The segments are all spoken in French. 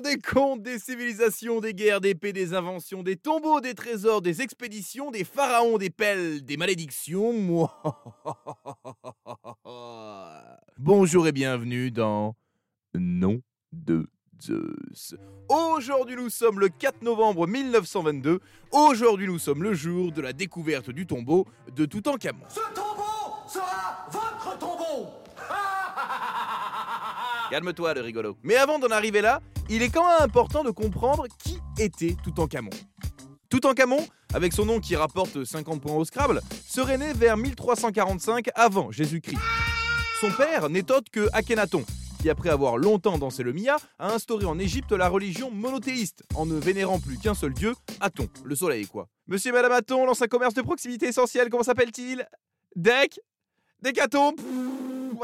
des contes, des civilisations, des guerres, des paix, des inventions, des tombeaux, des trésors, des expéditions, des pharaons, des pelles, des malédictions. Moi. Bonjour et bienvenue dans Nom de Zeus. Aujourd'hui nous sommes le 4 novembre 1922. Aujourd'hui nous sommes le jour de la découverte du tombeau de Toutankhamon. Ce tombeau sera votre tombeau Calme-toi le rigolo. Mais avant d'en arriver là, il est quand même important de comprendre qui était Toutankhamon. Toutankhamon, avec son nom qui rapporte 50 points au Scrabble, serait né vers 1345 avant Jésus-Christ. Son père n'est autre que Akhenaton, qui après avoir longtemps dansé le Mia, a instauré en Égypte la religion monothéiste, en ne vénérant plus qu'un seul dieu, Aton, le soleil quoi. Monsieur et Madame Aton lance un commerce de proximité essentiel, comment s'appelle-t-il? Dec? Décaton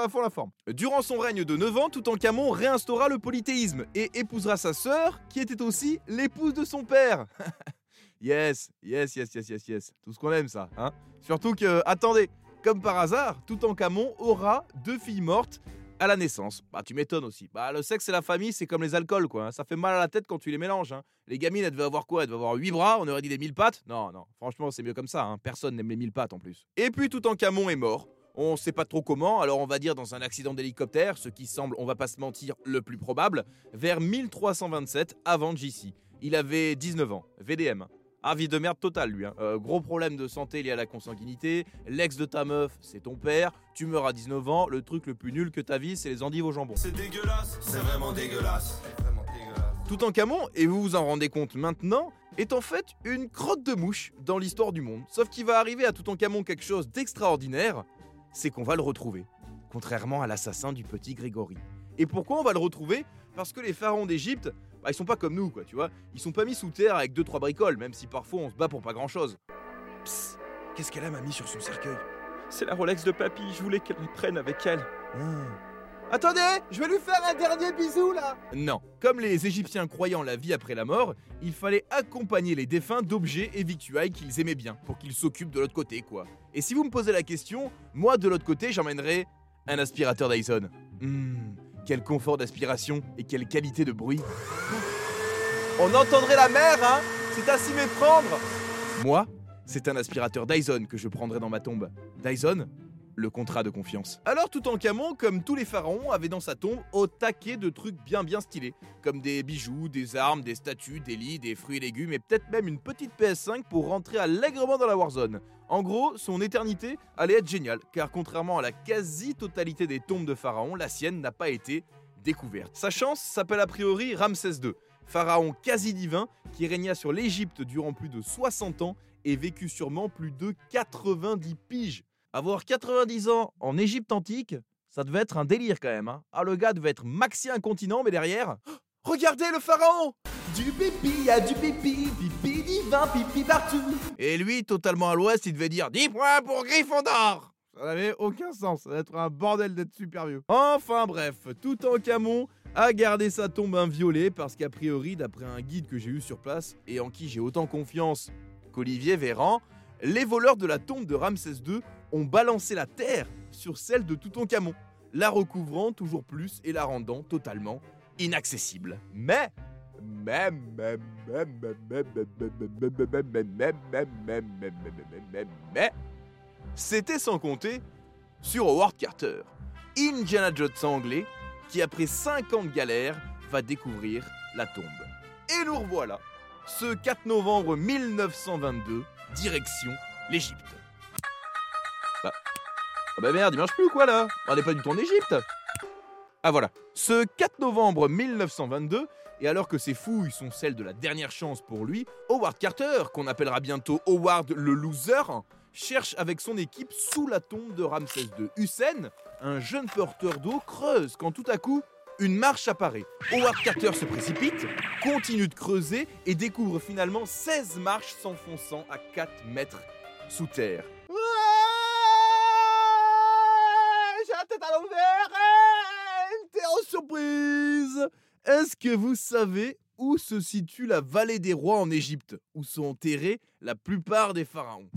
à fond la forme. Durant son règne de 9 ans, Toutankhamon réinstaura le polythéisme et épousera sa sœur, qui était aussi l'épouse de son père. yes, yes, yes, yes, yes, yes. Tout ce qu'on aime ça, hein Surtout que, attendez, comme par hasard, Toutankhamon aura deux filles mortes à la naissance. Bah tu m'étonnes aussi. Bah le sexe et la famille, c'est comme les alcools quoi. hein. Ça fait mal à la tête quand tu les mélanges. hein. Les gamines, elles devaient avoir quoi? Elles devaient avoir 8 bras, on aurait dit des mille pattes? Non, non, franchement c'est mieux comme ça. hein. Personne n'aime les mille pattes en plus. Et puis Toutankhamon est mort. On sait pas trop comment, alors on va dire dans un accident d'hélicoptère, ce qui semble, on va pas se mentir, le plus probable, vers 1327 avant JC. Il avait 19 ans, VDM. Ah, vie de merde totale, lui. hein. Euh, gros problème de santé lié à la consanguinité. L'ex de ta meuf, c'est ton père. Tu meurs à 19 ans. Le truc le plus nul que ta vie, c'est les endives au jambon. C'est dégueulasse C'est vraiment dégueulasse Vraiment dégueulasse Toutankhamon, et vous vous en rendez compte maintenant, est en fait une crotte de mouche dans l'histoire du monde. Sauf qu'il va arriver à Toutankhamon quelque chose d'extraordinaire, c'est qu'on va le retrouver. Contrairement à l'assassin du petit Grégory. Et pourquoi on va le retrouver? Parce que les pharaons d'Égypte, bah, ils sont pas comme nous, quoi, tu vois. Ils sont pas mis sous terre avec 2-3 bricoles, même si parfois on se bat pour pas grand chose. Psst, qu'est-ce qu'elle a m'a mis sur son cercueil? C'est la Rolex de papy, je voulais qu'elle me prenne avec elle. Attendez, je vais lui faire un dernier bisou là Non, comme les Égyptiens croyant la vie après la mort, il fallait accompagner les défunts d'objets et victuailles qu'ils aimaient bien, pour qu'ils s'occupent de l'autre côté quoi. Et si vous me posez la question, moi de l'autre côté j'emmènerais un aspirateur Dyson. Hum, quel confort d'aspiration et quelle qualité de bruit. On entendrait la mer, hein C'est à s'y méprendre Moi, c'est un aspirateur Dyson que je prendrai dans ma tombe. Dyson le contrat de confiance. Alors Toutankhamon, comme tous les pharaons, avait dans sa tombe au taquet de trucs bien bien stylés, comme des bijoux, des armes, des statues, des lits, des fruits et légumes, et peut-être même une petite PS5 pour rentrer allègrement dans la Warzone. En gros, son éternité allait être géniale, car contrairement à la quasi-totalité des tombes de pharaons, la sienne n'a pas été découverte. Sa chance s'appelle a priori Ramsès II, pharaon quasi divin qui régna sur l'Égypte durant plus de 60 ans et vécut sûrement plus de 90 piges. Avoir 90 ans en Égypte antique, ça devait être un délire quand même. hein. Ah, le gars devait être maxi incontinent, mais derrière. Regardez le pharaon Du pipi, a du pipi, pipi divin, pipi partout. Et lui, totalement à l'ouest, il devait dire 10 points pour Gryffondor Ça n'avait aucun sens, ça va être un bordel d'être super vieux. Enfin bref, Toutankhamon a gardé sa tombe inviolée parce qu'a priori, d'après un guide que j'ai eu sur place et en qui j'ai autant confiance qu'Olivier Véran, les voleurs de la tombe de Ramsès II ont balancé la terre sur celle de Toutankhamon, la recouvrant toujours plus et la rendant totalement inaccessible. Mais c'était sans compter sur Howard Carter, Indiana Jones anglais, qui après 5 ans de galère va découvrir la tombe. Et nous revoilà, ce 4 novembre 1922, direction l'Égypte. Ah bah merde, il marche plus quoi là? On n'est pas du tout en Égypte Ah voilà, ce 4 novembre 1922, et alors que ces fouilles sont celles de la dernière chance pour lui, Howard Carter, qu'on appellera bientôt Howard le loser, cherche avec son équipe sous la tombe de Ramsès II. Hussein, un jeune porteur d'eau, creuse quand tout à coup, une marche apparaît. Howard Carter se précipite, continue de creuser et découvre finalement 16 marches s'enfonçant à 4 mètres sous terre. J'ai la tête à l'envers Une terre surprise Est-ce que vous savez où se situe la vallée des rois en Égypte, où sont enterrés la plupart des pharaons?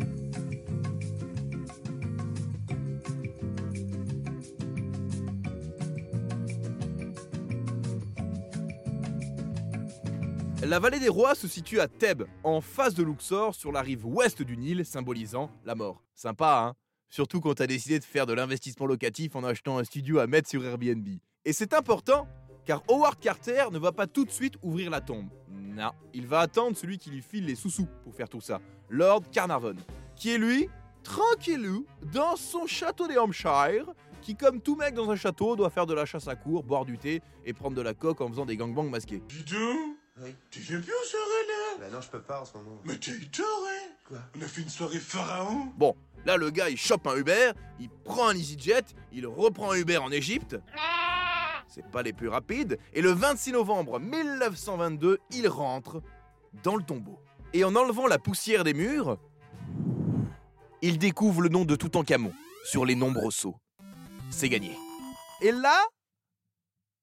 La vallée des rois se situe à Thèbes, en face de Luxor, sur la rive ouest du Nil, symbolisant la mort. Sympa, hein? Surtout quand t'as décidé de faire de l'investissement locatif en achetant un studio à mettre sur Airbnb. Et c'est important, car Howard Carter ne va pas tout de suite ouvrir la tombe. Non, il va attendre celui qui lui file les sous-sous pour faire tout ça, Lord Carnarvon, qui est lui, tranquillou, dans son château des Hampshire, qui comme tout mec dans un château doit faire de la chasse à cour, boire du thé et prendre de la coque en faisant des gangbangs masqués. Oui. Tu viens plus là Bah non, je peux pas en ce moment. Mais t'as eu tort, hein Quoi? On a fait une soirée pharaon Bon, là le gars il chope un Uber, il prend un EasyJet, il reprend un Uber en Égypte. C'est pas les plus rapides. Et le 26 novembre 1922, il rentre dans le tombeau. Et en enlevant la poussière des murs, il découvre le nom de Toutankhamon sur les nombreux sceaux. C'est gagné. Et là,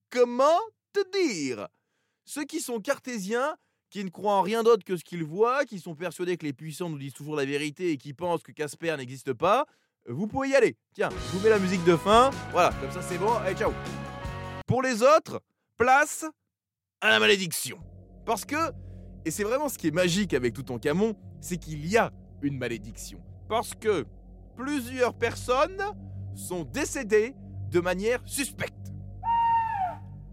comment te dire? Ceux qui sont cartésiens, qui ne croient en rien d'autre que ce qu'ils voient, qui sont persuadés que les puissants nous disent toujours la vérité et qui pensent que Casper n'existe pas, vous pouvez y aller. Tiens, je vous mets la musique de fin. Voilà, comme ça c'est bon. Allez, ciao. Pour les autres, place à la malédiction. Parce que, et c'est vraiment ce qui est magique avec Toutankhamon, c'est qu'il y a une malédiction. Parce que plusieurs personnes sont décédées de manière suspecte.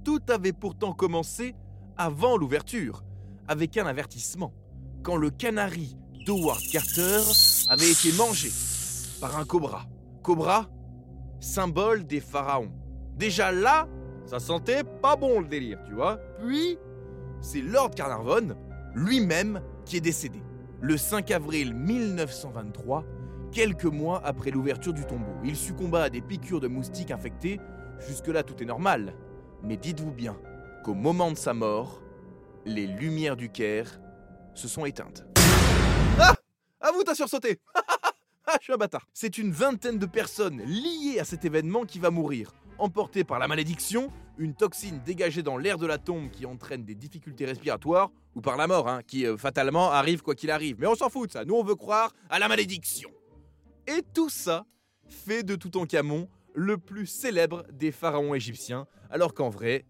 Tout avait pourtant commencé avant l'ouverture, avec un avertissement, quand le canari d'Howard Carter avait été mangé par un cobra. Cobra, symbole des pharaons. Déjà là, ça sentait pas bon le délire, tu vois. Puis, c'est Lord Carnarvon lui-même qui est décédé, le 5 avril 1923, quelques mois après l'ouverture du tombeau. Il succomba à des piqûres de moustiques infectés. Jusque-là, tout est normal. Mais dites-vous bien qu'au moment de sa mort, les lumières du Caire se sont éteintes. Ah À vous, t'as sursauté Ah, je suis un bâtard. C'est une vingtaine de personnes liées à cet événement qui va mourir, emportées par la malédiction, une toxine dégagée dans l'air de la tombe qui entraîne des difficultés respiratoires, ou par la mort, hein, qui euh, fatalement arrive quoi qu'il arrive. Mais on s'en fout de ça, nous on veut croire à la malédiction. Et tout ça fait de Toutankhamon le plus célèbre des pharaons égyptiens, alors qu'en vrai,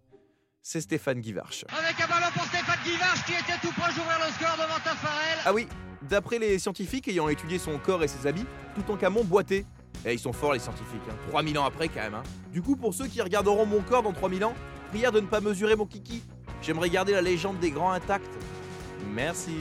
c'est Stéphane Guivarch. Avec un ballon pour Stéphane Guivarch qui était tout proche d'ouvrir le score devant Tafarel. Ah oui, d'après les scientifiques ayant étudié son corps et ses habits, Toutankhamon boitait. Et ils sont forts les scientifiques, hein. 3000 ans après quand même. hein. Du coup, pour ceux qui regarderont mon corps dans 3000 ans, prière de ne pas mesurer mon kiki. J'aimerais garder la légende des grands intacts. Merci.